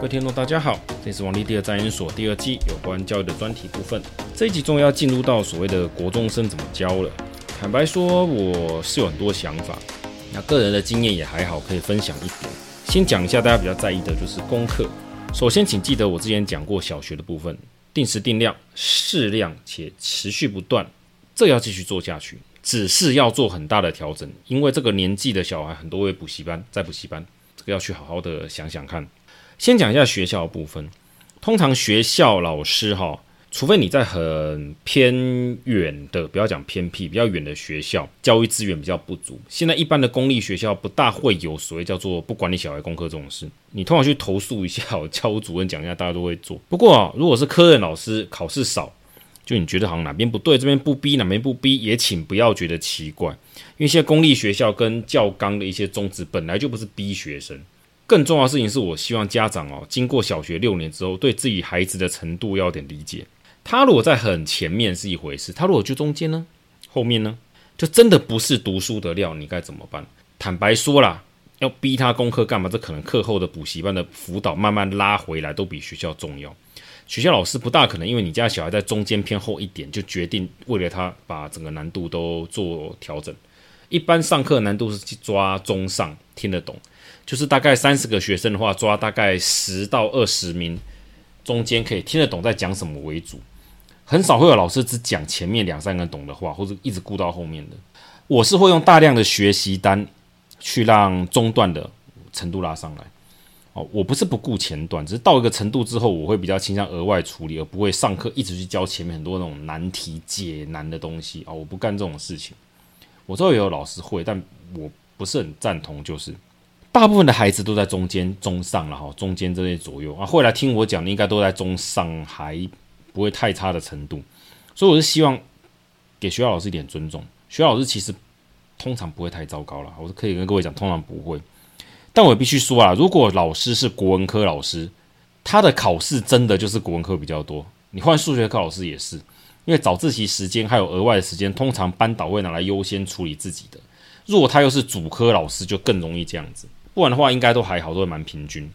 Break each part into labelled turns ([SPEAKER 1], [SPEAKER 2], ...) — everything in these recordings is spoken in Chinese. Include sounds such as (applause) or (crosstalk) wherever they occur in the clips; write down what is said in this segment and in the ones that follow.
[SPEAKER 1] 各位听众，大家好，这是王立第二战研所第二季有关教育的专题部分。这一集终于要进入到所谓的国中生怎么教了。坦白说，我是有很多想法，那个人的经验也还好，可以分享一点。先讲一下大家比较在意的就是功课。首先，请记得我之前讲过小学的部分，定时定量、适量且持续不断，这要继续做下去。只是要做很大的调整，因为这个年纪的小孩很多为补习班，在补习班，这个要去好好的想想看。先讲一下学校的部分，通常学校老师哈，除非你在很偏远的，不要讲偏僻，比较远的学校，教育资源比较不足。现在一般的公立学校不大会有所谓叫做不管你小孩功课这种事，你通常去投诉一下，教务主任讲一下，大家都会做。(laughs) 不过啊，如果是科任老师，考试少。就你觉得好像哪边不对，这边不逼，哪边不逼，也请不要觉得奇怪，因为现在公立学校跟教纲的一些宗旨本来就不是逼学生。更重要的事情是我希望家长哦，经过小学六年之后，对自己孩子的程度要点理解。他如果在很前面是一回事，他如果就中间呢，后面呢，就真的不是读书的料，你该怎么办？坦白说啦，要逼他功课干嘛？这可能课后的补习班的辅导慢慢拉回来，都比学校重要。学校老师不大可能，因为你家小孩在中间偏后一点，就决定为了他把整个难度都做调整。一般上课难度是去抓中上听得懂，就是大概三十个学生的话，抓大概十到二十名中间可以听得懂在讲什么为主。很少会有老师只讲前面两三个懂的话，或者一直顾到后面的。我是会用大量的学习单去让中段的程度拉上来。哦，我不是不顾前段，只是到一个程度之后，我会比较倾向额外处理，而不会上课一直去教前面很多那种难题解难的东西啊、哦！我不干这种事情。我知道也有老师会，但我不是很赞同。就是大部分的孩子都在中间、中上了哈，中间这些左右啊，后来听我讲的应该都在中上，还不会太差的程度。所以我是希望给学校老师一点尊重。学校老师其实通常不会太糟糕了，我是可以跟各位讲，通常不会。但我必须说啊，如果老师是国文科老师，他的考试真的就是国文科比较多。你换数学课老师也是，因为早自习时间还有额外的时间，通常班导会拿来优先处理自己的。如果他又是主科老师，就更容易这样子。不然的话，应该都还好，都会蛮平均。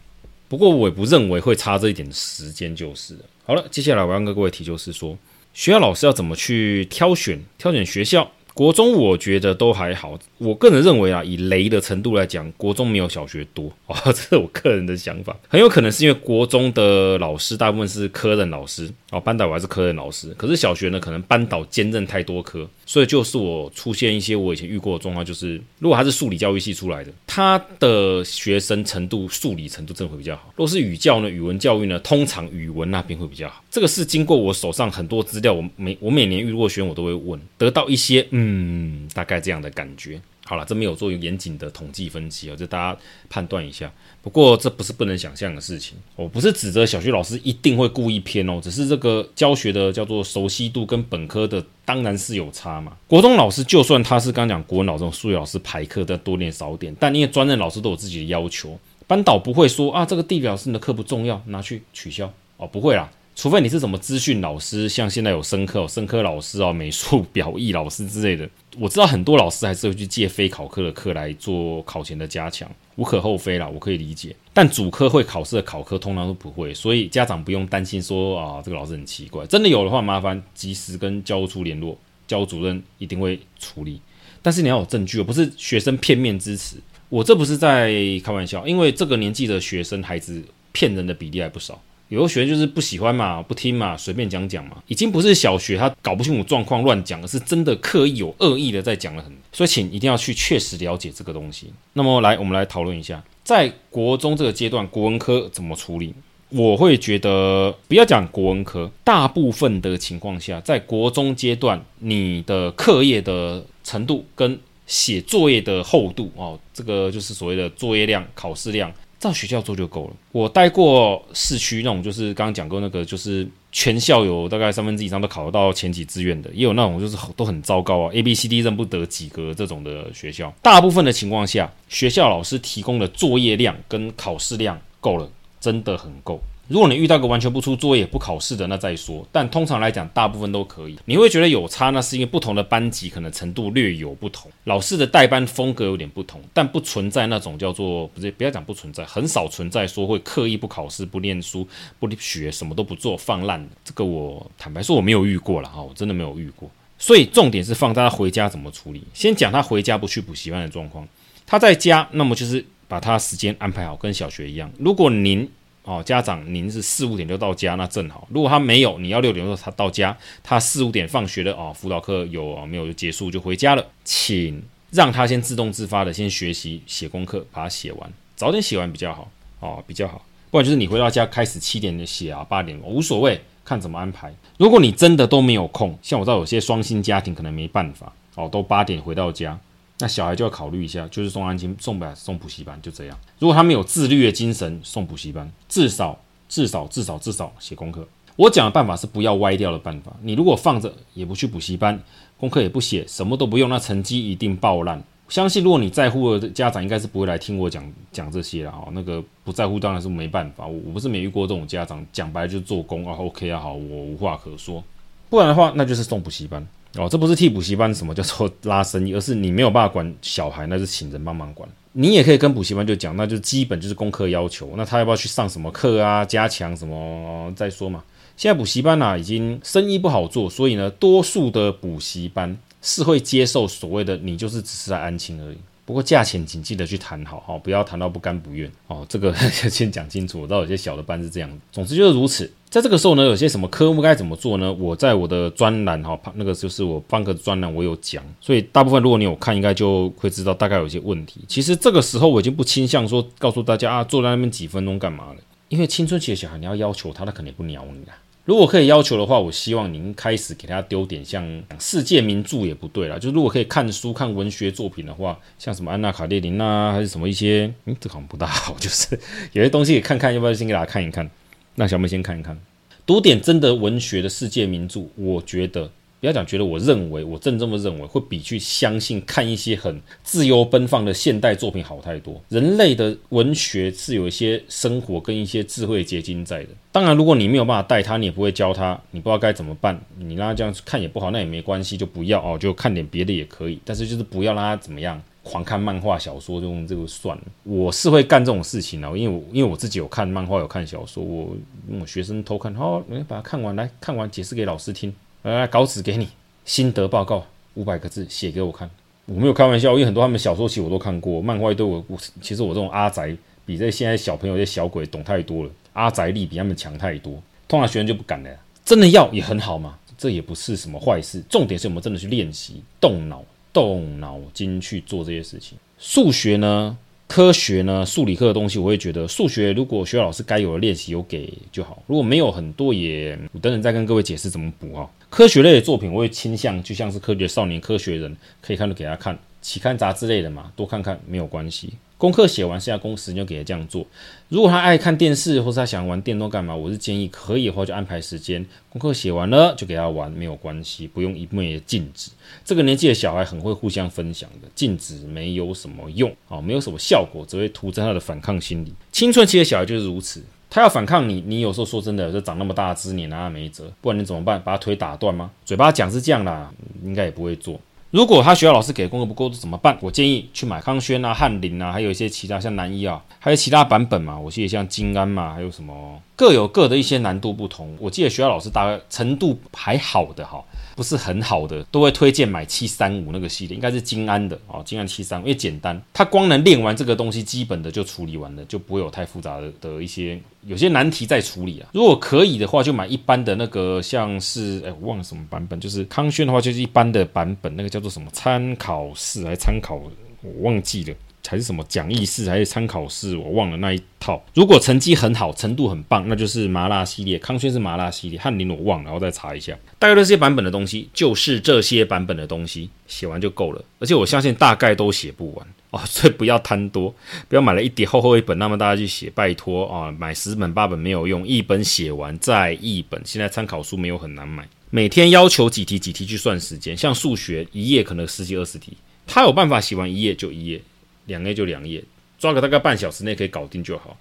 [SPEAKER 1] 不过我也不认为会差这一点时间就是了。好了，接下来我要跟各位提就是说，学校老师要怎么去挑选挑选学校。国中我觉得都还好，我个人认为啊，以雷的程度来讲，国中没有小学多 (laughs) 哦，这是我个人的想法。很有可能是因为国中的老师大部分是科任老师哦，班导还是科任老师，可是小学呢，可能班导兼任太多科，所以就是我出现一些我以前遇过的状况，就是如果他是数理教育系出来的，他的学生程度数理程度真的会比较好。若是语教呢，语文教育呢，通常语文那边会比较好。这个是经过我手上很多资料，我每我每年遇过学生，我都会问，得到一些。嗯，大概这样的感觉。好了，这没有做严谨的统计分析啊，就大家判断一下。不过这不是不能想象的事情。我不是指责小学老师一定会故意偏哦，只是这个教学的叫做熟悉度跟本科的当然是有差嘛。国中老师就算他是刚讲国文老师、数学老师排课的多点少点，但因为专任老师都有自己的要求，班导不会说啊这个地理老师你的课不重要，拿去取消哦，不会啦。除非你是什么资讯老师，像现在有生科、生科老师啊、美术表意老师之类的，我知道很多老师还是会去借非考科的课来做考前的加强，无可厚非啦，我可以理解。但主科会考试的考科通常都不会，所以家长不用担心说啊，这个老师很奇怪。真的有的话，麻烦及时跟教务处联络，教务主任一定会处理。但是你要有证据，而不是学生片面支持。我这不是在开玩笑，因为这个年纪的学生孩子骗人的比例还不少。有的学生就是不喜欢嘛，不听嘛，随便讲讲嘛，已经不是小学他搞不清楚状况乱讲，而是真的刻意有恶意的在讲了很。所以请一定要去确实了解这个东西。那么来，我们来讨论一下，在国中这个阶段，国文科怎么处理？我会觉得不要讲国文科，大部分的情况下，在国中阶段，你的课业的程度跟写作业的厚度哦，这个就是所谓的作业量、考试量。照学校做就够了。我带过市区那种，就是刚刚讲过那个，就是全校有大概三分之以上都考得到前几志愿的，也有那种就是都很糟糕啊，A B C D 认不得几个这种的学校。大部分的情况下，学校老师提供的作业量跟考试量够了，真的很够。如果你遇到个完全不出作业、不考试的，那再说。但通常来讲，大部分都可以。你会觉得有差，那是因为不同的班级可能程度略有不同，老师的带班风格有点不同，但不存在那种叫做不是，不要讲不存在，很少存在说会刻意不考试、不念书、不学，什么都不做放烂。这个我坦白说我没有遇过了哈，我真的没有遇过。所以重点是放在他回家怎么处理。先讲他回家不去补习班的状况。他在家，那么就是把他时间安排好，跟小学一样。如果您哦，家长您是四五点就到家，那正好。如果他没有，你要六点的时候他到家，他四五点放学了哦，辅导课有、哦、没有就结束就回家了，请让他先自动自发的先学习写功课，把它写完，早点写完比较好哦，比较好。不然就是你回到家开始七点写啊，八点无所谓，看怎么安排。如果你真的都没有空，像我知道有些双薪家庭可能没办法哦，都八点回到家。那小孩就要考虑一下，就是送安亲、送不送补习班，就这样。如果他没有自律的精神，送补习班，至少至少至少至少写功课。我讲的办法是不要歪掉的办法。你如果放着也不去补习班，功课也不写，什么都不用，那成绩一定爆烂。相信如果你在乎的家长，应该是不会来听我讲讲这些了啊。那个不在乎当然是没办法。我我不是没遇过这种家长，讲白了就是做工啊，OK 啊，好，我无话可说。不然的话，那就是送补习班。哦，这不是替补习班什么叫做拉生意，而是你没有办法管小孩，那是请人帮忙管。你也可以跟补习班就讲，那就基本就是功课要求，那他要不要去上什么课啊？加强什么再说嘛。现在补习班啊，已经生意不好做，所以呢，多数的补习班是会接受所谓的你就是只是来安亲而已。不过价钱请记得去谈好哈，不要谈到不甘不愿哦。这个 (laughs) 先讲清楚，我知道有些小的班是这样。总之就是如此。在这个时候呢，有些什么科目该怎么做呢？我在我的专栏哈，那个就是我方格专栏，我有讲。所以大部分如果你有看，应该就会知道大概有些问题。其实这个时候我已经不倾向说告诉大家啊，坐在那边几分钟干嘛了？因为青春期的小孩，你要要求他，他肯定不鸟你啊。如果可以要求的话，我希望您开始给他丢点像世界名著也不对啦，就如果可以看书看文学作品的话，像什么安娜卡列尼娜还是什么一些，嗯，这好像不大好，就是有些东西看看，要不要先给大家看一看？那小妹先看一看，读点真的文学的世界名著，我觉得。不要讲，觉得我认为，我真这么认为，会比去相信看一些很自由奔放的现代作品好太多。人类的文学是有一些生活跟一些智慧结晶在的。当然，如果你没有办法带他，你也不会教他，你不知道该怎么办，你让他这样看也不好，那也没关系，就不要哦，就看点别的也可以。但是就是不要让他怎么样，狂看漫画小说，就用这个算了。我是会干这种事情的，因为我因为我自己有看漫画，有看小说，我我学生偷看，好，你把它看完，来看完解释给老师听。来，稿纸给你，心得报告五百个字，写给我看。我没有开玩笑，因为很多他们小说其实我都看过，漫画对我我其实我这种阿宅比这现在小朋友这小鬼懂太多了，阿宅力比他们强太多。通常学生就不敢了，真的要也很好嘛，这也不是什么坏事。重点是我们真的去练习，动脑动脑筋去做这些事情。数学呢？科学呢，数理科的东西，我会觉得数学如果学校老师该有的练习有给就好，如果没有很多也，我等等再跟各位解释怎么补啊。科学类的作品，我会倾向就像是科学少年、科学人，可以看的给他看，期刊杂志类的嘛，多看看没有关系。功课写完，剩下工时就给他这样做。如果他爱看电视，或是他想玩电动干嘛，我是建议可以的话就安排时间。功课写完了就给他玩，没有关系，不用一味的禁止。这个年纪的小孩很会互相分享的，禁止没有什么用啊，没有什么效果，只会徒增他的反抗心理。青春期的小孩就是如此，他要反抗你，你有时候说真的，就长那么大只，你拿他没辙，不然你怎么办？把他腿打断吗？嘴巴讲是这样啦，应该也不会做。如果他学校老师给的功课不够怎么办？我建议去买康轩啊、翰林啊，还有一些其他像南一啊，还有其他版本嘛。我记得像金安嘛，还有什么各有各的一些难度不同。我记得学校老师大概程度还好的哈。不是很好的，都会推荐买七三五那个系列，应该是金安的哦，金安七三五，因为简单，它光能练完这个东西，基本的就处理完了，就不会有太复杂的的一些有些难题在处理啊。如果可以的话，就买一般的那个，像是哎，我忘了什么版本，就是康轩的话，就是一般的版本，那个叫做什么参考试还参考，我忘记了。还是什么讲义式还是参考式，我忘了那一套。如果成绩很好，程度很棒，那就是麻辣系列。康轩是麻辣系列，翰林我忘了，然后再查一下。大概这些版本的东西，就是这些版本的东西，写完就够了。而且我相信大概都写不完哦，所以不要贪多，不要买了一叠厚厚一本，那么大家去写，拜托啊，买十本八本没有用，一本写完再一本。现在参考书没有很难买，每天要求几题几题去算时间，像数学一页可能十几二十题，他有办法写完一页就一页。两页就两页，抓个大概半小时内可以搞定就好。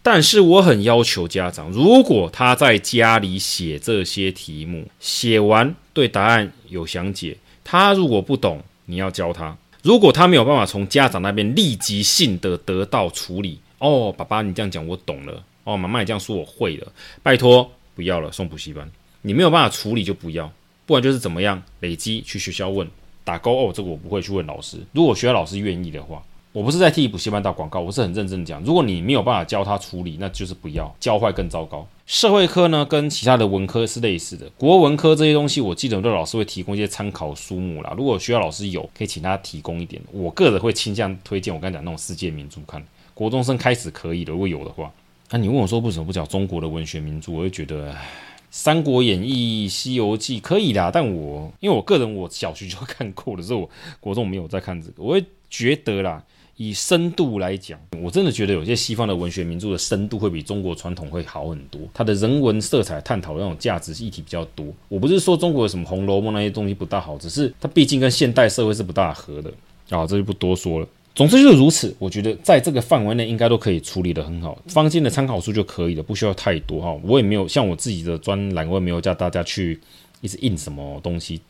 [SPEAKER 1] 但是我很要求家长，如果他在家里写这些题目，写完对答案有详解，他如果不懂，你要教他。如果他没有办法从家长那边立即性的得到处理，哦，爸爸你这样讲我懂了，哦，妈妈你这样说我会了，拜托不要了，送补习班。你没有办法处理就不要，不然就是怎么样累积去学校问打勾哦，这个我不会去问老师。如果学校老师愿意的话。我不是在替补习班打广告，我是很认真的讲。如果你没有办法教他处理，那就是不要教坏更糟糕。社会科呢，跟其他的文科是类似的。国文科这些东西，我记得很多老师会提供一些参考书目啦。如果学校老师有，可以请他提供一点。我个人会倾向推荐我刚才讲那种世界名著看。国中生开始可以的，如果有的话。那、你问我说为什么不讲中国的文学名著？我会觉得《三国演义》《西游记》可以啦，但我因为我个人我小学就看过了，所以我国中没有在看这个，我会觉得啦。以深度来讲，我真的觉得有些西方的文学名著的深度会比中国传统会好很多。它的人文色彩探讨那种价值议题比较多。我不是说中国有什么《红楼梦》那些东西不大好，只是它毕竟跟现代社会是不大合的啊。这就不多说了。总之就是如此。我觉得在这个范围内应该都可以处理得很好，方间的参考书就可以了，不需要太多哈。我也没有像我自己的专栏，我也没有叫大家去一直印什么东西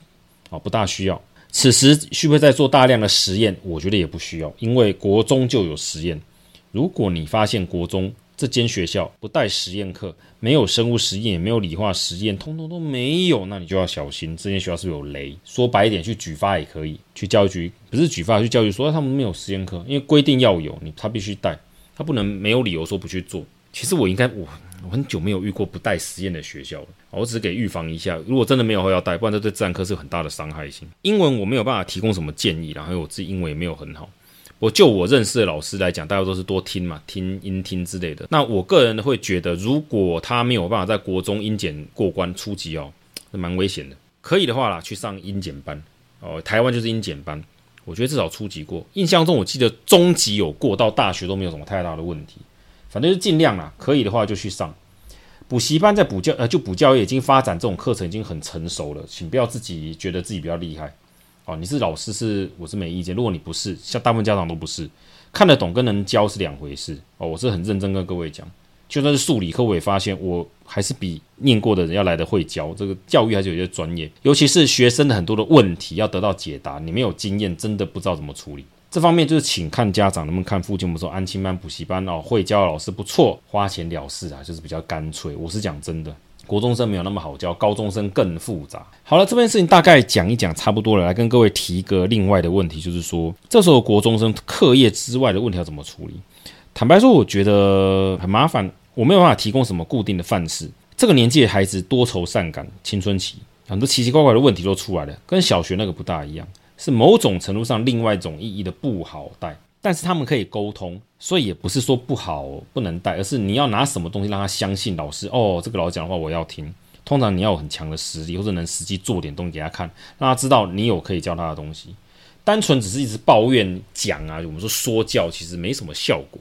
[SPEAKER 1] 啊，不大需要。此时需不需要再做大量的实验？我觉得也不需要，因为国中就有实验。如果你发现国中这间学校不带实验课，没有生物实验，也没有理化实验，通通都没有，那你就要小心，这间学校是不是有雷？说白一点，去举发也可以，去教育局不是举发，去教育说他们没有实验课，因为规定要有，你他必须带，他不能没有理由说不去做。其实我应该我。我很久没有遇过不带实验的学校了，我只是给预防一下，如果真的没有话要带，不然这对自然科是有很大的伤害性。英文我没有办法提供什么建议，然后我自己英文也没有很好。我就我认识的老师来讲，大家都是多听嘛，听音听之类的。那我个人会觉得，如果他没有办法在国中音检过关初级哦，是蛮危险的。可以的话啦，去上音检班哦，台湾就是音检班，我觉得至少初级过。印象中我记得中级有过，到大学都没有什么太大的问题。反正就尽量啦，可以的话就去上补习班，在补教呃，就补教业已经发展这种课程已经很成熟了，请不要自己觉得自己比较厉害哦。你是老师是我是没意见，如果你不是，像大部分家长都不是，看得懂跟能教是两回事哦。我是很认真跟各位讲，就算是数理科，我也发现我还是比念过的人要来得会教。这个教育还是有些专业，尤其是学生的很多的问题要得到解答，你没有经验，真的不知道怎么处理。这方面就是请看家长能不能看附近，我们说安亲班、补习班哦，会教老师不错，花钱了事啊，就是比较干脆。我是讲真的，国中生没有那么好教，高中生更复杂。好了，这件事情大概讲一讲，差不多了。来跟各位提一个另外的问题，就是说，这时候国中生课业之外的问题要怎么处理？坦白说，我觉得很麻烦，我没有办法提供什么固定的范式。这个年纪的孩子多愁善感，青春期很多奇奇怪怪的问题都出来了，跟小学那个不大一样。是某种程度上另外一种意义的不好带，但是他们可以沟通，所以也不是说不好不能带，而是你要拿什么东西让他相信老师哦，这个老师讲的话我要听。通常你要有很强的实力，或者能实际做点东西给他看，让他知道你有可以教他的东西。单纯只是一直抱怨讲啊，我们说说教其实没什么效果。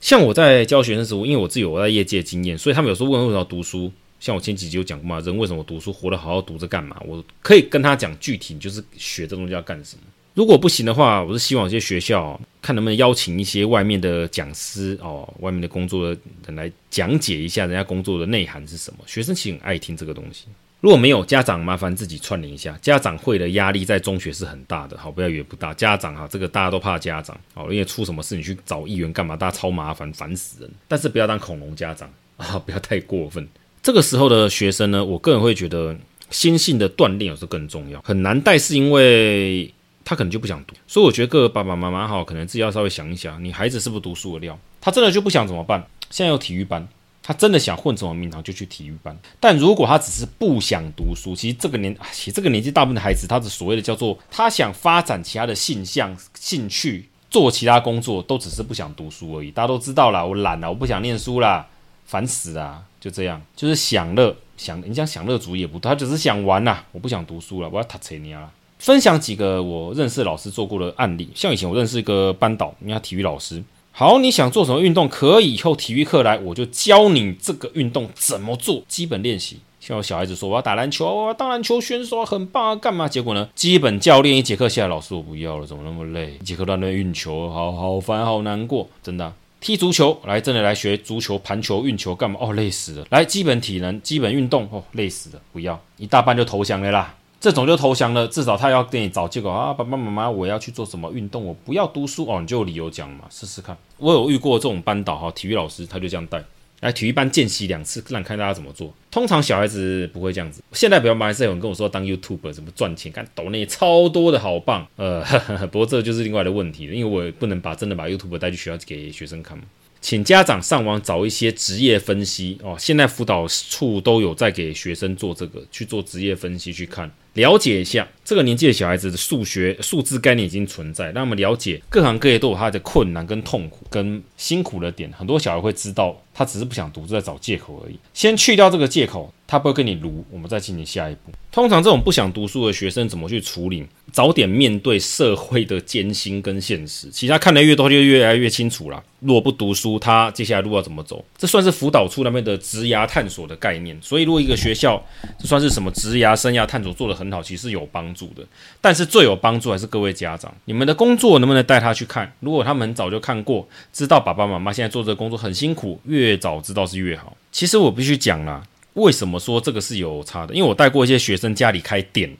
[SPEAKER 1] 像我在教学生时候，因为我自己有在业界经验，所以他们有时候问为什么要读书。像我前几集有讲过嘛，人为什么读书，活得好好读着干嘛？我可以跟他讲具体，就是学这东西要干什么。如果不行的话，我是希望有些学校看能不能邀请一些外面的讲师哦，外面的工作的人来讲解一下人家工作的内涵是什么。学生其实很爱听这个东西。如果没有家长，麻烦自己串联一下。家长会的压力在中学是很大的，好，不要以为不大。家长哈，这个大家都怕家长，哦，因为出什么事你去找议员干嘛？大家超麻烦，烦死人。但是不要当恐龙家长啊，不要太过分。这个时候的学生呢，我个人会觉得心性的锻炼有时候更重要。很难带，是因为他可能就不想读。所以我觉得各个爸爸妈妈好，可能自己要稍微想一想，你孩子是不是读书的料？他真的就不想怎么办？现在有体育班，他真的想混什么名堂就去体育班。但如果他只是不想读书，其实这个年，其实这个年纪大部分的孩子，他的所谓的叫做他想发展其他的性向、兴趣，做其他工作，都只是不想读书而已。大家都知道啦，我懒了，我不想念书啦，烦死啦。就这样，就是享乐，享你讲享乐主义也不，他只是想玩呐、啊。我不想读书了，我要塔切尼亚。分享几个我认识老师做过的案例，像以前我认识一个班导，人家体育老师。好，你想做什么运动，可以以后体育课来，我就教你这个运动怎么做，基本练习。像小孩子说，我要打篮球，我要当篮球选手，很棒啊，干嘛？结果呢，基本教练一节课下来，老师我不要了，怎么那么累？一节课都在那运球，好好烦，好难过，真的、踢足球，来真的来学足球、盘球、运球干嘛？哦，累死了。来基本体能、基本运动，哦，累死了，不要，一大半就投降了啦。这种就投降了，至少他要给你找借口啊，爸爸妈妈，我要去做什么运动，我不要读书哦，你就有理由讲嘛，试试看。我有遇过这种班导哈，体育老师他就这样带。来体育班见习两次，让看大家怎么做。通常小孩子不会这样子。现在比较还是有人跟我说当 YouTuber 怎么赚钱，看抖内超多的好棒。呃呵呵，(laughs) 不过这就是另外的问题了，因为我也不能把真的把 YouTuber 带去学校给学生看嘛。请家长上网找一些职业分析哦，现在辅导处都有在给学生做这个，去做职业分析去看。了解一下这个年纪的小孩子的数学数字概念已经存在，让我们了解各行各业都有他的困难跟痛苦跟辛苦的点，很多小孩会知道，他只是不想读，就在找借口而已。先去掉这个借口，他不会跟你卢，我们再进行下一步。通常这种不想读书的学生怎么去处理？早点面对社会的艰辛跟现实，其他看得越多，就越来越清楚了。如果不读书，他接下来路要怎么走？这算是辅导处那边的职涯探索的概念。所以，如果一个学校这算是什么职涯生涯探索做得很很好，其实有帮助的。但是最有帮助还是各位家长，你们的工作能不能带他去看？如果他们很早就看过，知道爸爸妈妈现在做这个工作很辛苦，越早知道是越好。其实我必须讲啦，为什么说这个是有差的？因为我带过一些学生家里开店，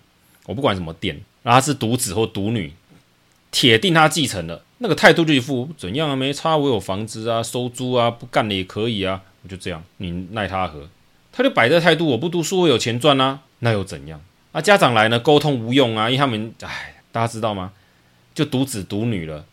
[SPEAKER 1] 我不管什么店。然后是独子或独女，铁定他继承了那个态度就一副怎样啊？没差，我有房子啊，收租啊，不干了也可以啊，我就这样，你奈他何？他就摆这态度，我不读书，我有钱赚啊，那又怎样？啊，家长来呢，沟通无用啊，因为他们，哎，大家知道吗？就独子独女了，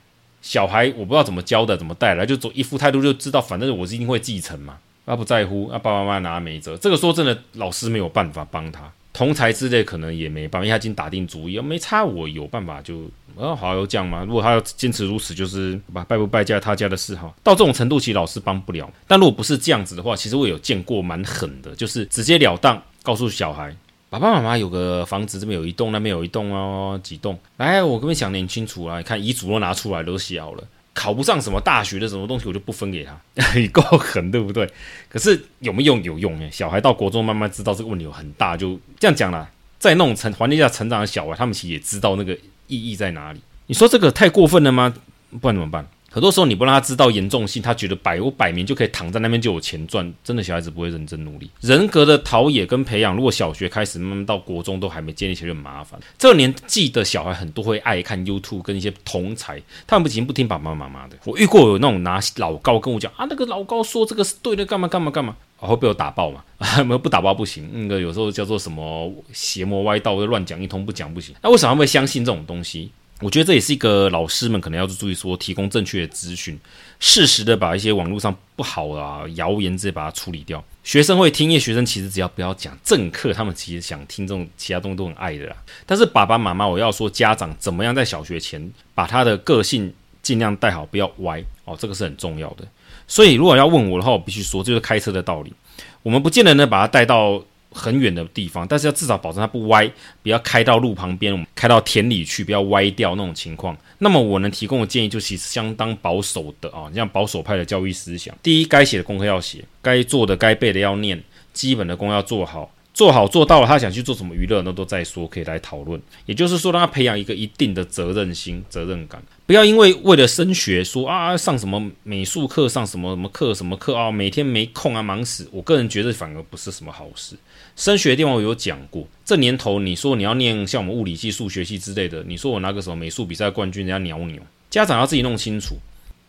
[SPEAKER 1] 小孩我不知道怎么教的，怎么带来，就走一副态度就知道，反正我是一定会继承嘛，他不在乎，啊，爸爸妈妈拿没辙，这个说真的，老师没有办法帮他。同才之类可能也没办法，因为他已经打定主意，没差，我有办法就，呃，好有讲嘛。如果他要坚持如此，就是吧，败不败家他家的事哈。到这种程度，其实老师帮不了。但如果不是这样子的话，其实我有见过蛮狠的，就是直截了当告诉小孩，爸爸妈妈有个房子，这边有一栋，那边有一栋哦，几栋。来，我跟你讲点清楚啊，看遗嘱都拿出来都写好了。考不上什么大学的什么东西，我就不分给他，你够狠，对不对？可是有没有用？有用诶，小孩到国中慢慢知道这个问题有很大，就这样讲啦。在那种成环境下成长的小孩，他们其实也知道那个意义在哪里。你说这个太过分了吗？不然怎么办？很多时候你不让他知道严重性，他觉得摆我摆明就可以躺在那边就有钱赚，真的小孩子不会认真努力。人格的陶冶跟培养，如果小学开始，慢慢到国中都还没建立起来，就很麻烦。这年纪的小孩很多会爱看 YouTube，跟一些同侪，他们不仅不听爸爸妈妈的。我遇过有那种拿老高跟我讲啊，那个老高说这个是对的，干嘛干嘛干嘛，然后被我打爆嘛？啊，没有不打爆不行。那个有时候叫做什么邪魔歪道，就乱讲一通，不讲不行。那为什么他们会相信这种东西？我觉得这也是一个老师们可能要注意说，提供正确的资讯，适时的把一些网络上不好啊谣言直接把它处理掉。学生会听，因为学生其实只要不要讲正课，他们其实想听这种其他东西都很爱的啦。但是爸爸妈妈，我要说家长怎么样在小学前把他的个性尽量带好，不要歪哦，这个是很重要的。所以如果要问我的话，我必须说，这就是开车的道理。我们不见得能把他带到。很远的地方，但是要至少保证它不歪，不要开到路旁边，开到田里去，不要歪掉那种情况。那么我能提供的建议就其实相当保守的啊，你像保守派的教育思想。第一，该写的功课要写，该做的、该背的要念，基本的功要做好。做好做到了，他想去做什么娱乐，那都再说，可以来讨论。也就是说，让他培养一个一定的责任心、责任感，不要因为为了升学说啊，上什么美术课、上什么什么课、什么课啊，每天没空啊，忙死。我个人觉得反而不是什么好事。升学的地方我有讲过，这年头你说你要念像我们物理系、数学系之类的，你说我拿个什么美术比赛冠军，人家鸟鸟。家长要自己弄清楚。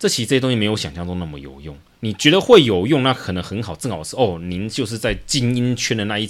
[SPEAKER 1] 这其实这些东西没有想象中那么有用。你觉得会有用，那可能很好，正好是哦，您就是在精英圈的那一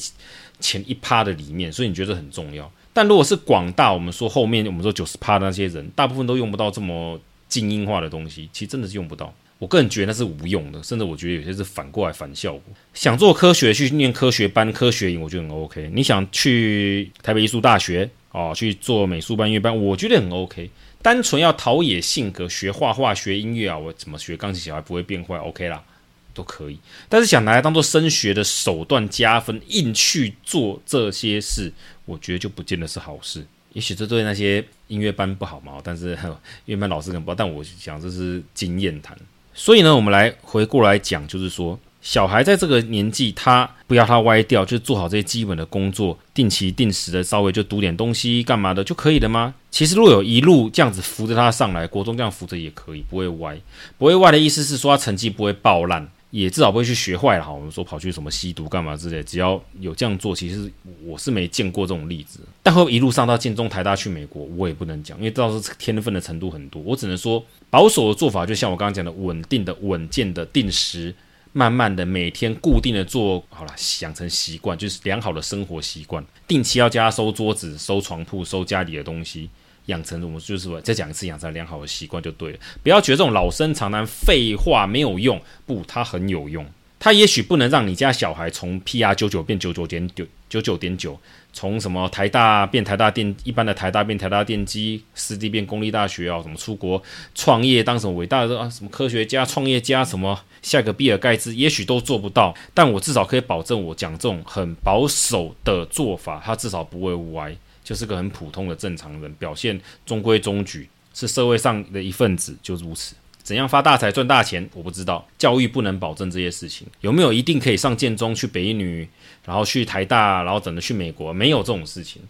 [SPEAKER 1] 前一趴的里面，所以你觉得很重要。但如果是广大，我们说后面我们说九十趴的那些人，大部分都用不到这么精英化的东西，其实真的是用不到。我个人觉得那是无用的，甚至我觉得有些是反过来反效果。想做科学去念科学班、科学营，我觉得很 OK。你想去台北艺术大学哦，去做美术班、音乐班，我觉得很 OK。单纯要陶冶性格，学画画、学音乐啊，我怎么学钢琴小孩不会变坏？OK 啦，都可以。但是想拿来当做升学的手段加分，硬去做这些事，我觉得就不见得是好事。也许这对那些音乐班不好嘛，但是 (laughs) 音乐班老师很不好。但我想这是经验谈。所以呢，我们来回过来讲，就是说。小孩在这个年纪，他不要他歪掉，就做好这些基本的工作，定期定时的稍微就读点东西干嘛的就可以了吗？其实若有一路这样子扶着他上来，国中这样扶着也可以，不会歪。不会歪的意思是说他成绩不会爆烂，也至少不会去学坏了。哈，我们说跑去什么吸毒干嘛之类，只要有这样做，其实我是没见过这种例子。但会一路上到建中、台大去美国，我也不能讲，因为到时候天分的程度很多，我只能说保守的做法，就像我刚刚讲的，稳定的、稳健的、定时。慢慢的，每天固定的做好了，养成习惯，就是良好的生活习惯。定期要教他收桌子、收床铺、收家里的东西，养成我们就是说再讲一次，养成良好的习惯就对了。不要觉得这种老生常谈废话没有用，不，它很有用。它也许不能让你家小孩从 PR 九九变九九点九九九点九。从什么台大变台大电，一般的台大变台大电机，私立变公立大学啊，什么出国创业当什么伟大的啊，什么科学家、创业家，什么下个比尔盖茨，也许都做不到，但我至少可以保证，我讲这种很保守的做法，他至少不会歪，就是个很普通的正常人，表现中规中矩，是社会上的一份子，就如此。怎样发大财赚大钱？我不知道，教育不能保证这些事情。有没有一定可以上建中去北一女，然后去台大，然后等着去美国？没有这种事情。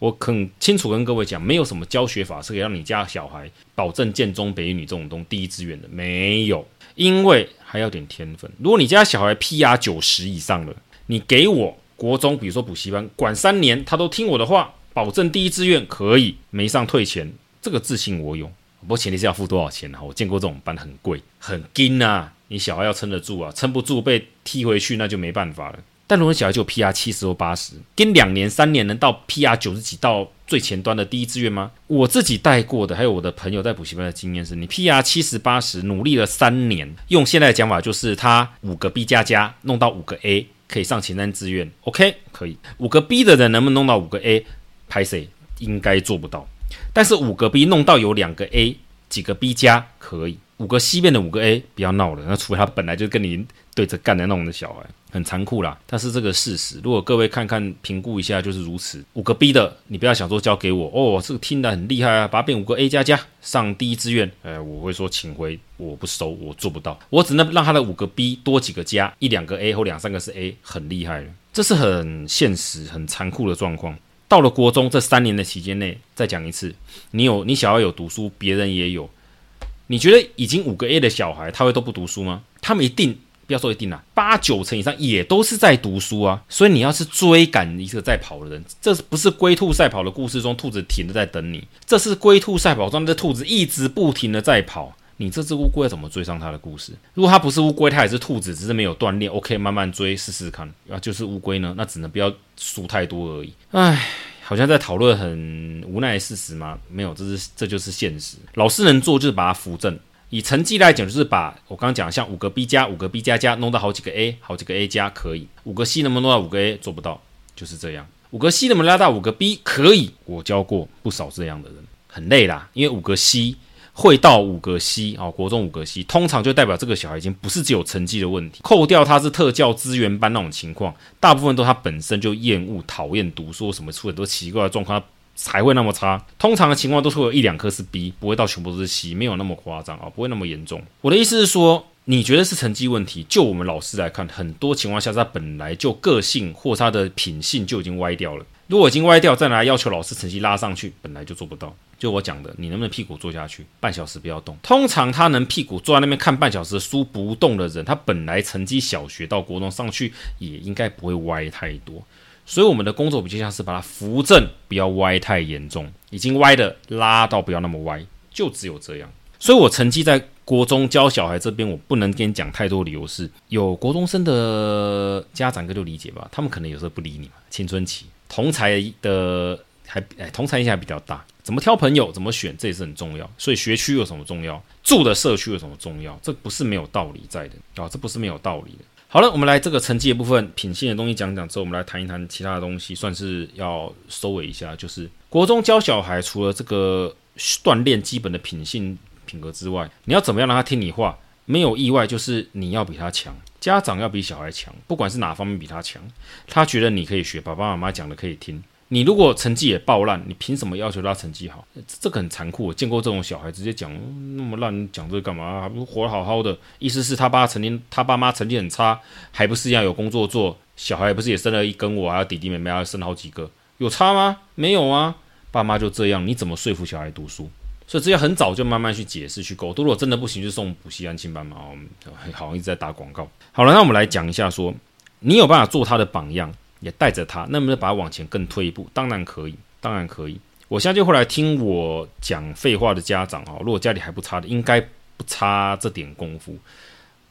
[SPEAKER 1] 我很清楚跟各位讲，没有什么教学法是可以让你家小孩保证建中、北一女这种东第一志愿的，没有。因为还要点天分。如果你家小孩 PR 九十以上了，你给我国中，比如说补习班，管三年，他都听我的话，保证第一志愿可以没上退钱，这个自信我有。不过前提是要付多少钱哈？我见过这种班很贵，很紧呐。你小孩要撑得住啊，撑不住被踢回去那就没办法了。但如果小孩就 PR 七十或八十，跟两年三年能到 PR 九十几到最前端的第一志愿吗？我自己带过的，还有我的朋友在补习班的经验是，你 PR 七十八十努力了三年，用现在的讲法就是他五个 B 加加弄到五个 A 可以上前三志愿，OK 可以。五个 B 的人能不能弄到五个 A？拍谁应该做不到。但是五个 B 弄到有两个 A，几个 B 加可以，五个 C 变的五个 A，不要闹了。那除非他本来就跟你对着干的那种的小孩，很残酷啦。但是这个事实，如果各位看看评估一下，就是如此。五个 B 的，你不要想说交给我哦，这个听得很厉害啊，把变五个 A 加加上第一志愿。呃，我会说请回，我不收，我做不到。我只能让他的五个 B 多几个加，一两个 A 或两三个是 A，很厉害了。这是很现实、很残酷的状况。到了国中这三年的期间内，再讲一次，你有你想要有读书，别人也有。你觉得已经五个 A 的小孩，他会都不读书吗？他们一定，不要说一定啦，八九成以上也都是在读书啊。所以你要是追赶一个在跑的人，这不是龟兔赛跑的故事中兔子停着在等你，这是龟兔赛跑中的兔子一直不停的在跑。你这只乌龟怎么追上它的故事？如果它不是乌龟，它也是兔子，只是没有锻炼。OK，慢慢追试试看。啊，就是乌龟呢，那只能不要输太多而已。唉，好像在讨论很无奈的事实吗？没有，这是这就是现实。老师能做就是把它扶正。以成绩来讲，就是把我刚刚讲像五个 B 加五个 B 加加弄到好几个 A，好几个 A 加可以。五个 C 能不能弄到五个 A？做不到，就是这样。五个 C 能不能拉到五个 B？可以。我教过不少这样的人，很累啦，因为五个 C。会到五个 C 啊，国中五个 C，通常就代表这个小孩已经不是只有成绩的问题，扣掉他是特教资源班那种情况，大部分都他本身就厌恶、讨厌读书，什么出很多奇怪的状况，才会那么差。通常的情况都是会有一两科是 B，不会到全部都是 C，没有那么夸张啊，不会那么严重。我的意思是说，你觉得是成绩问题，就我们老师来看，很多情况下他本来就个性或他的品性就已经歪掉了。如果已经歪掉，再来要求老师成绩拉上去，本来就做不到。就我讲的，你能不能屁股坐下去，半小时不要动？通常他能屁股坐在那边看半小时书不动的人，他本来成绩小学到国中上去也应该不会歪太多。所以我们的工作比较像是把它扶正，不要歪太严重。已经歪的拉到不要那么歪，就只有这样。所以我成绩在国中教小孩这边，我不能跟你讲太多理由是，有国中生的家长哥就理解吧，他们可能有时候不理你嘛，青春期同才的。还哎，同才影响还比较大，怎么挑朋友，怎么选，这也是很重要。所以学区有什么重要，住的社区有什么重要，这不是没有道理在的啊、这不是没有道理的。好了，我们来这个成绩的部分，品性的东西讲讲之后，我们来谈一谈其他的东西，算是要收尾一下。就是国中教小孩，除了这个锻炼基本的品性品格之外，你要怎么样让他听你话？没有意外，就是你要比他强，家长要比小孩强，不管是哪方面比他强，他觉得你可以学，爸爸妈妈讲的可以听。你如果成绩也爆烂，你凭什么要求他成绩好？这个很残酷。我见过这种小孩直接讲那么烂，讲这干嘛？还不活得好好的？意思是他爸成绩，他爸妈成绩很差，还不是一样有工作做？小孩不是也生了一跟我，还有弟弟妹妹，还生了好几个，有差吗？没有啊，爸妈就这样，你怎么说服小孩读书？所以这要很早就慢慢去解释去沟通。如果真的不行，就送补习安亲班嘛。我们好像一直在打广告。好了，那我们来讲一下，说你有办法做他的榜样，也带着他，能不能把他往前更推一步？当然可以，当然可以。我相信后来听我讲废话的家长啊，如果家里还不差的，应该不差这点功夫。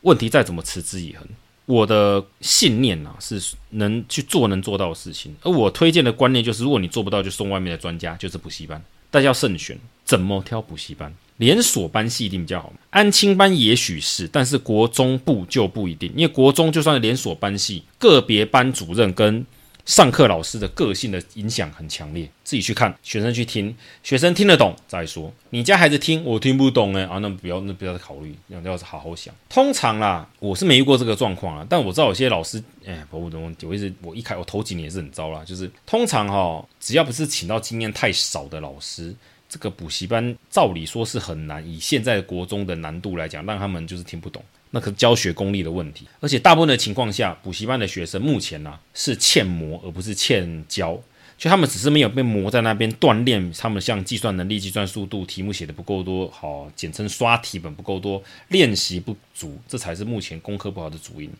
[SPEAKER 1] 问题再怎么持之以恒。我的信念呐、啊，是能去做能做到的事情，而我推荐的观念就是，如果你做不到，就送外面的专家，就是补习班。大家要慎选，怎么挑补习班？连锁班系一定比较好吗？安亲班也许是，但是国中部就不一定，因为国中就算是连锁班系，个别班主任跟上课老师的个性的影响很强烈，自己去看，学生去听，学生听得懂再说。你家孩子听，我听不懂哎啊，那不要那不要再考虑，要要好好想。通常啦，我是没遇过这个状况啊，但我知道有些老师，哎，不不，我一直我一开我头几年也是很糟啦，就是通常哈、只要不是请到经验太少的老师，这个补习班照理说是很难，以现在国中的难度来讲，让他们就是听不懂。那可是教学功力的问题，而且大部分的情况下，补习班的学生目前呢、是欠磨，而不是欠教，就他们只是没有被磨在那边锻炼，他们像计算能力、计算速度、题目写的不够多，好，简称刷题本不够多，练习不足，这才是目前功课不好的主因，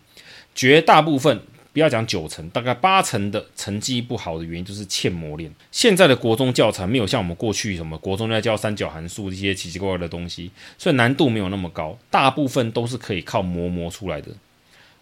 [SPEAKER 1] 绝大部分。不要讲九成，大概八成的成绩不好的原因就是欠磨练。现在的国中教材没有像我们过去什么国中在教三角函数这些奇奇怪怪的东西，所以难度没有那么高，大部分都是可以靠磨磨出来的。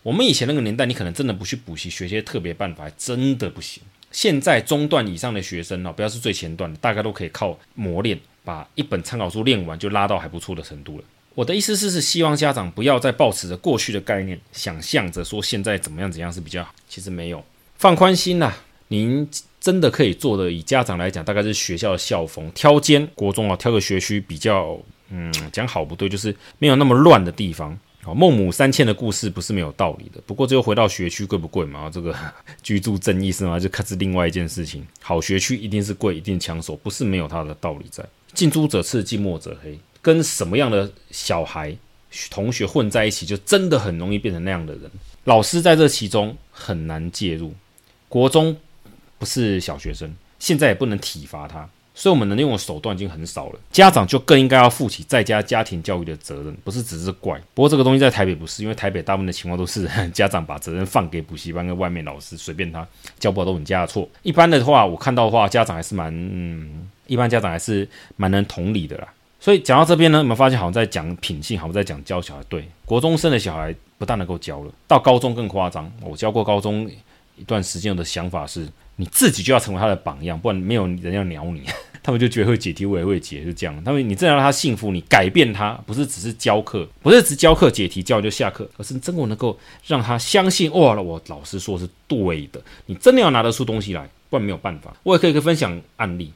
[SPEAKER 1] 我们以前那个年代，你可能真的不去补习学些特别办法，真的不行。现在中段以上的学生呢，不要是最前段的，大概都可以靠磨练，把一本参考书练完，就拉到还不错的程度了。我的意思是，是希望家长不要再抱持着过去的概念，想象着说现在怎么样怎样是比较好。其实没有，放宽心啦。您真的可以做的，以家长来讲，大概是学校的校风，挑间国中啊，挑个学区比较，嗯，讲好不对，就是没有那么乱的地方。好，孟母三迁的故事不是没有道理的。不过，最后回到学区贵不贵嘛？这个居住正义是吗？就看是另外一件事情。好学区一定是贵，一定抢手，不是没有它的道理在。近朱者赤，近墨者黑。跟什么样的小孩、同学混在一起，就真的很容易变成那样的人。老师在这其中很难介入。国中不是小学生，现在也不能体罚他，所以我们能用的手段已经很少了。家长就更应该要负起在家家庭教育的责任，不是只是怪。不过这个东西在台北不是，因为台北大部分的情况都是家长把责任放给补习班跟外面老师，随便他教不好都你家的错。一般的话，我看到的话，家长还是蛮……嗯，一般家长还是蛮能同理的啦。所以讲到这边呢，有没有发现好像在讲品性，好像在讲教小孩？对，国中生的小孩不但能够教了，到高中更夸张。我教过高中一段时间，我的想法是，你自己就要成为他的榜样，不然没有人要鸟你。(laughs) 他们就觉得会解题，我也会解，就这样。他们你真的让他幸福，你改变他，不是只是教课，不是只教课解题教就下课，而是真的能够让他相信，哇，我老师说是对的。你真的要拿得出东西来，不然没有办法。我也可以分享案例。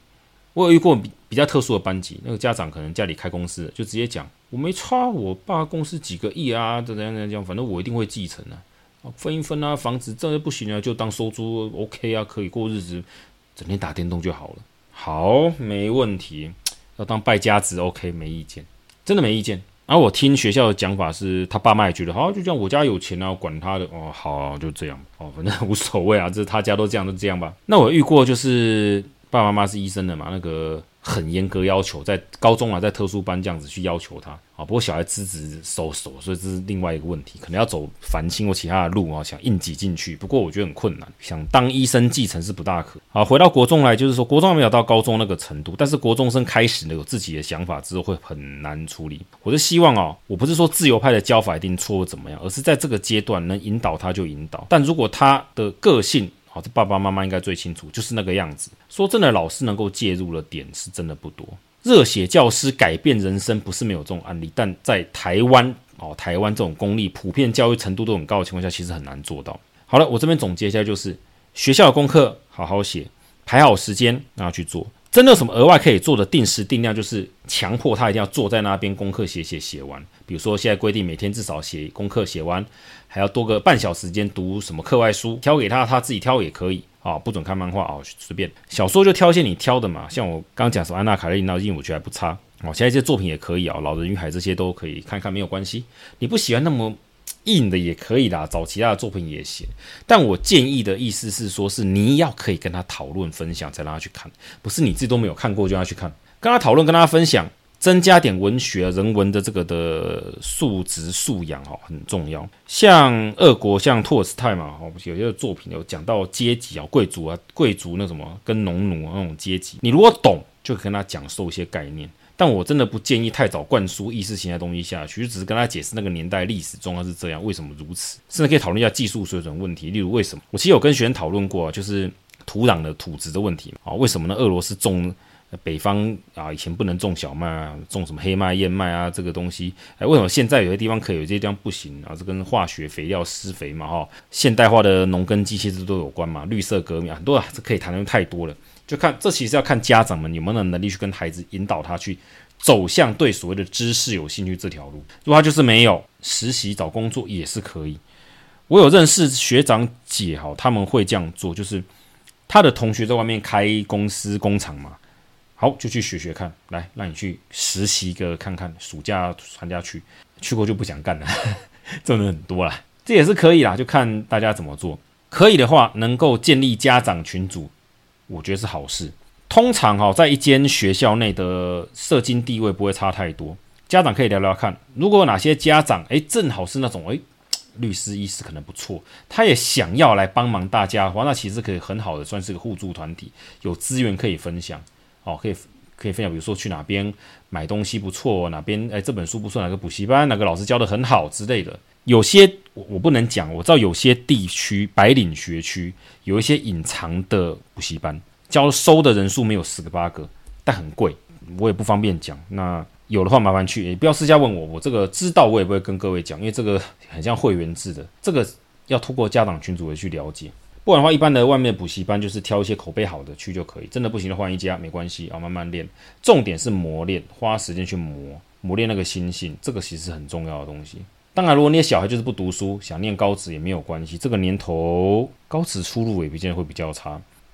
[SPEAKER 1] 我有遇过比较特殊的班级，那个家长可能家里开公司，就直接讲我没差，我爸公司几个亿啊，怎样怎样，反正我一定会继承啊，分一分啊，房子这不行啊，就当收租，OK 啊，可以过日子，整天打电动就好了。好，没问题，要当败家子，OK，没意见，真的没意见。然后我听学校的讲法是，他爸妈也觉得好，就这样，我家有钱啊，管他的哦，好，就这样哦，反正无所谓啊，这他家都这样，都这样吧。那我遇过就是。爸爸妈妈是医生的嘛，那个很严格要求，在高中啊，在特殊班这样子去要求他啊。不过小孩资质收手，所以这是另外一个问题，可能要走繁星或其他的路啊，想硬挤进去。不过我觉得很困难，想当医生继承是不大可。啊，回到国中来，就是说国中还没有到高中那个程度，但是国中生开始呢有自己的想法之后会很难处理。我是希望啊，我不是说自由派的教法一定错或怎么样，而是在这个阶段能引导他就引导。但如果他的个性，这爸爸妈妈应该最清楚，就是那个样子。说真的，老师能够介入的点是真的不多。热血教师改变人生不是没有这种案例，但在台湾哦，台湾这种公立普遍教育程度都很高的情况下，其实很难做到。好了，我这边总结一下，就是学校的功课好好写，排好时间然后去做。真的有什么额外可以做的定时定量，就是强迫他一定要坐在那边功课写写写完。比如说现在规定每天至少写功课写完，还要多个半小时间读什么课外书，挑给他他自己挑也可以。啊，不准看漫画啊，随便小说就挑一些你挑的嘛。像我刚讲说安娜·卡列尼娜的英文我觉得还不差哦，其他一些作品也可以啊，《老人与海》这些都可以看看，没有关系。你不喜欢那么硬的也可以啦，找其他的作品也行。但我建议的意思是说，是你要可以跟他讨论分享，才让他去看，不是你自己都没有看过就让他去看，跟他讨论，跟他分享。增加点文学人文的这个的素质素养哦，很重要。像俄国，像托尔斯泰嘛，哦，有些作品有讲到阶级啊，贵族啊，贵族那什么跟农奴那种阶级，你如果懂，就跟他讲授一些概念。但我真的不建议太早灌输意识形态东西下去，只是跟他解释那个年代历史中要是这样，为什么如此，甚至可以讨论一下技术水准问题，例如为什么？我其实有跟学生讨论过，就是土壤的土质的问题啊，为什么呢？俄罗斯种。北方啊，以前不能种小麦啊，种什么黑麦、燕麦啊，这个东西，哎，为什么现在有些地方可以，有些地方不行啊？这跟化学肥料施肥嘛，哈，现代化的农耕机器这都有关嘛，绿色革命啊很多啊，这可以谈的太多了。就看这其实要看家长们有没有能力去跟孩子引导他去走向对所谓的知识有兴趣这条路。如果他就是没有实习找工作也是可以。我有认识学长姐哈，他们会这样做，就是他的同学在外面开公司工厂嘛。好，就去学学看，来让你去实习个看看，暑假寒假去，去过就不想干了，(laughs) 真的很多啦，这也是可以啦，就看大家怎么做。可以的话，能够建立家长群组，我觉得是好事。通常哈，在一间学校内的社经地位不会差太多，家长可以聊聊看。如果哪些家长，诶，正好是那种诶，律师、医师可能不错，他也想要来帮忙大家的话，那其实可以很好的算是个互助团体，有资源可以分享。哦，可以可以分享，比如说去哪边买东西不错，哪边哎这本书不错，哪个补习班哪个老师教得很好之类的。有些我我不能讲，我知道有些地区白领学区有一些隐藏的补习班，教收的人数没有十个八个，但很贵，我也不方便讲。那有的话麻烦去，也不要私下问我，我这个知道我也不会跟各位讲，因为这个很像会员制的，这个要通过家长群组的去了解。不然的话，一般的外面补习班就是挑一些口碑好的去就可以。真的不行的换一家没关系啊，慢慢练。重点是磨练，花时间去磨磨练那个心性，这个其实很重要的东西。当然，如果你的小孩就是不读书，想念高职也没有关系。这个年头高职出路也不见得会比较差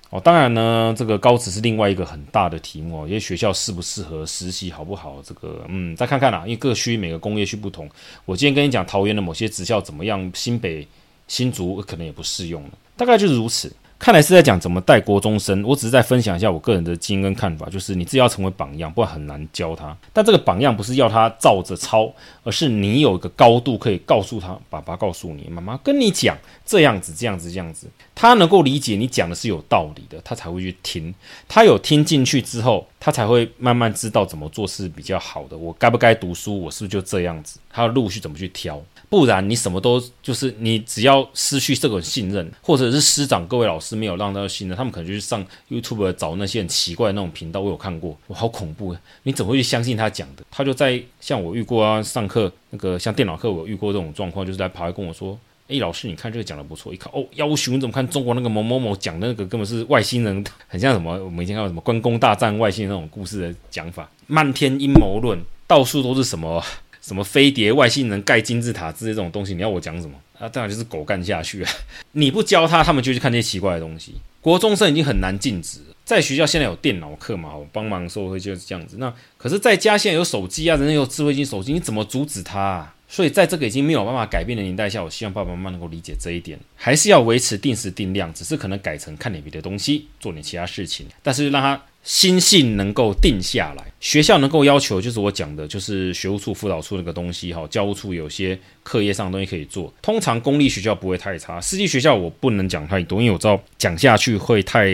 [SPEAKER 1] 哦。当然呢，这个高职是另外一个很大的题目哦。因为学校适不适合实习好不好？这个嗯，再看看啦。因为各区每个工业区不同。我今天跟你讲桃园的某些职校怎么样，新北、新竹可能也不适用了。大概就是如此，看来是在讲怎么带国中生。我只是在分享一下我个人的经验跟看法，就是你自己要成为榜样，不然很难教他。但这个榜样不是要他照着抄，而是你有一个高度可以告诉他，爸爸告诉你，妈妈跟你讲这样子，这样子，这样子，他能够理解你讲的是有道理的，他才会去听。他有听进去之后，他才会慢慢知道怎么做是比较好的。我该不该读书？我是不是就这样子？他的路是怎么去挑？不然你什么都就是你只要失去这种信任，或者是师长各位老师没有让他信任，他们可能就去上 YouTube 找那些很奇怪的那种频道。我有看过，哇，好恐怖！你怎么会去相信他讲的？他就在像我遇过啊，上课那个像电脑课，我遇过这种状况，就是来跑来跟我说：“诶，老师，你看这个讲的不错。”一看哦，要求你怎么看中国那个某某某讲的那个根本是外星人，很像什么我们以前看到什么关公大战外星人那种故事的讲法，漫天阴谋论，到处都是什么。什么飞碟、外星人盖金字塔之类这种东西，你要我讲什么？啊，当然就是狗干下去啊！(laughs) 你不教他，他们就去看那些奇怪的东西。国中生已经很难禁止，在学校现在有电脑课嘛，我帮忙说会就是这样子。那可是在家现在有手机啊，人家有智慧型手机，你怎么阻止他啊？所以在这个已经没有办法改变的年代下，我希望爸爸妈妈能够理解这一点，还是要维持定时定量，只是可能改成看点别的东西，做点其他事情，但是让他。心性能够定下来，学校能够要求，就是我讲的，就是学务处、辅导处那个东西哈，教务处有些课业上的东西可以做。通常公立学校不会太差，私立学校我不能讲太多，因为我知道讲下去会太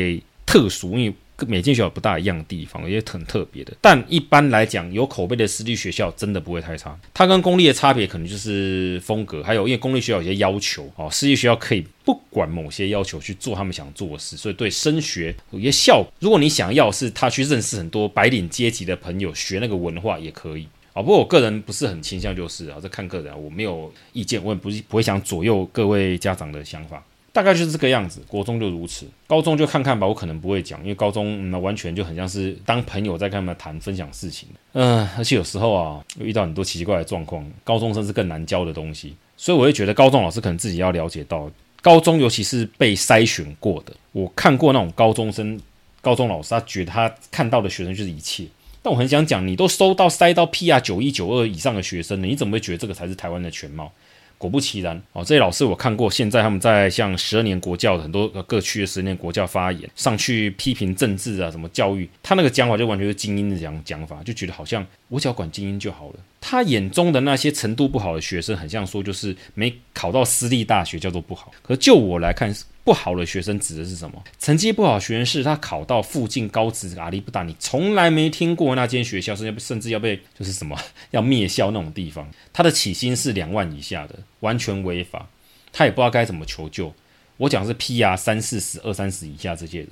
[SPEAKER 1] 特殊，因为。每间学校不大一样的地方，也很特别的。但一般来讲，有口碑的私立学校真的不会太差。它跟公立的差别可能就是风格，还有因为公立学校有些要求哦，私立学校可以不管某些要求去做他们想做的事，所以对升学有些效果。如果你想要是他去认识很多白领阶级的朋友，学那个文化也可以啊。不过我个人不是很倾向，就是啊，这看个人，我没有意见，我也不不会想左右各位家长的想法。大概就是这个样子，国中就如此，高中就看看吧。我可能不会讲，因为高中那、完全就很像是当朋友在跟他们谈分享事情。嗯、而且有时候啊，遇到很多奇怪怪的状况，高中生是更难教的东西，所以我会觉得高中老师可能自己要了解到，高中尤其是被筛选过的，我看过那种高中生、高中老师，他觉得他看到的学生就是一切。但我很想讲，你都收到筛到 PR 九一九二以上的学生了，你怎么会觉得这个才是台湾的全貌？果不其然，哦，这些老师我看过，现在他们在向十二年国教的很多各区的十年国教发言，上去批评政治啊，什么教育，他那个讲法就完全是精英的讲讲法，就觉得好像我只要管精英就好了。他眼中的那些程度不好的学生，很像说就是没考到私立大学叫做不好。可就我来看，不好的学生指的是什么？成绩不好的学生是他考到附近高职阿里不达，你从来没听过那间学校，甚至甚至要被就是什么 (laughs) 要灭校那种地方。他的起薪是两万以下的，完全违法。他也不知道该怎么求救。我讲是 PR 三四十、二三十以下这些人，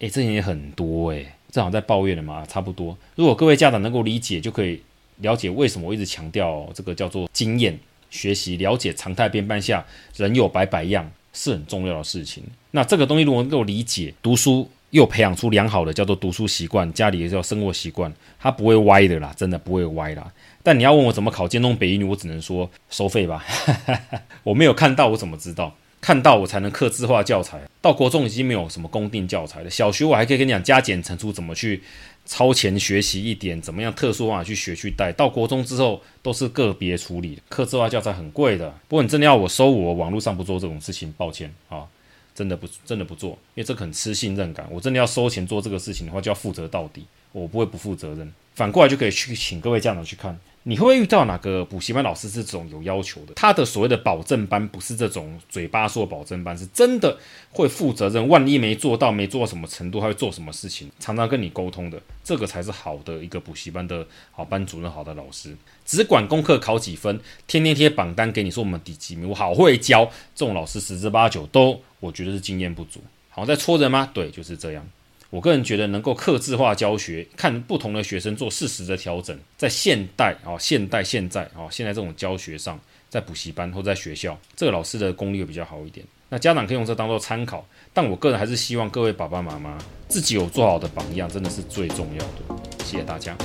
[SPEAKER 1] 诶，这些也很多诶，正好在抱怨了嘛？差不多。如果各位家长能够理解，就可以。了解为什么我一直强调这个叫做经验学习，了解常态变办下人有百百样是很重要的事情。那这个东西如果能够理解，读书又培养出良好的叫做读书习惯，家里也叫生活习惯，它不会歪的啦，真的不会歪啦。但你要问我怎么考建中北一女，我只能说收费吧。(laughs) 我没有看到，我怎么知道？看到我才能刻字化教材。到国中已经没有什么公定教材了，小学我还可以跟你讲加减乘除怎么去。超前学习一点，怎么样特殊方法去学去带？到国中之后都是个别处理，课制化教材很贵的。不过你真的要我收我，网络上不做这种事情，抱歉啊，真的不真的不做，因为这很吃信任感。我真的要收钱做这个事情的话，就要负责到底，我不会不负责任。反过来就可以去请各位家长去看。你会不会遇到哪个补习班老师是这种有要求的？他的所谓的保证班不是这种嘴巴说保证班，是真的会负责任。万一没做到，没做到什么程度，他会做什么事情？常常跟你沟通的，这个才是好的一个补习班的好班主任、好的老师。只管功课考几分，天天贴榜单给你说我们第几名，我好会教。这种老师十之八九都，我觉得是经验不足。好，在戳人吗？对，就是这样。我个人觉得能够克制化教学，看不同的学生做适时的调整，在现代啊，现代现在啊，现在这种教学上，在补习班或在学校，这个老师的功力会比较好一点。那家长可以用这当做参考，但我个人还是希望各位爸爸妈妈自己有做好的榜样，真的是最重要的。谢谢大家。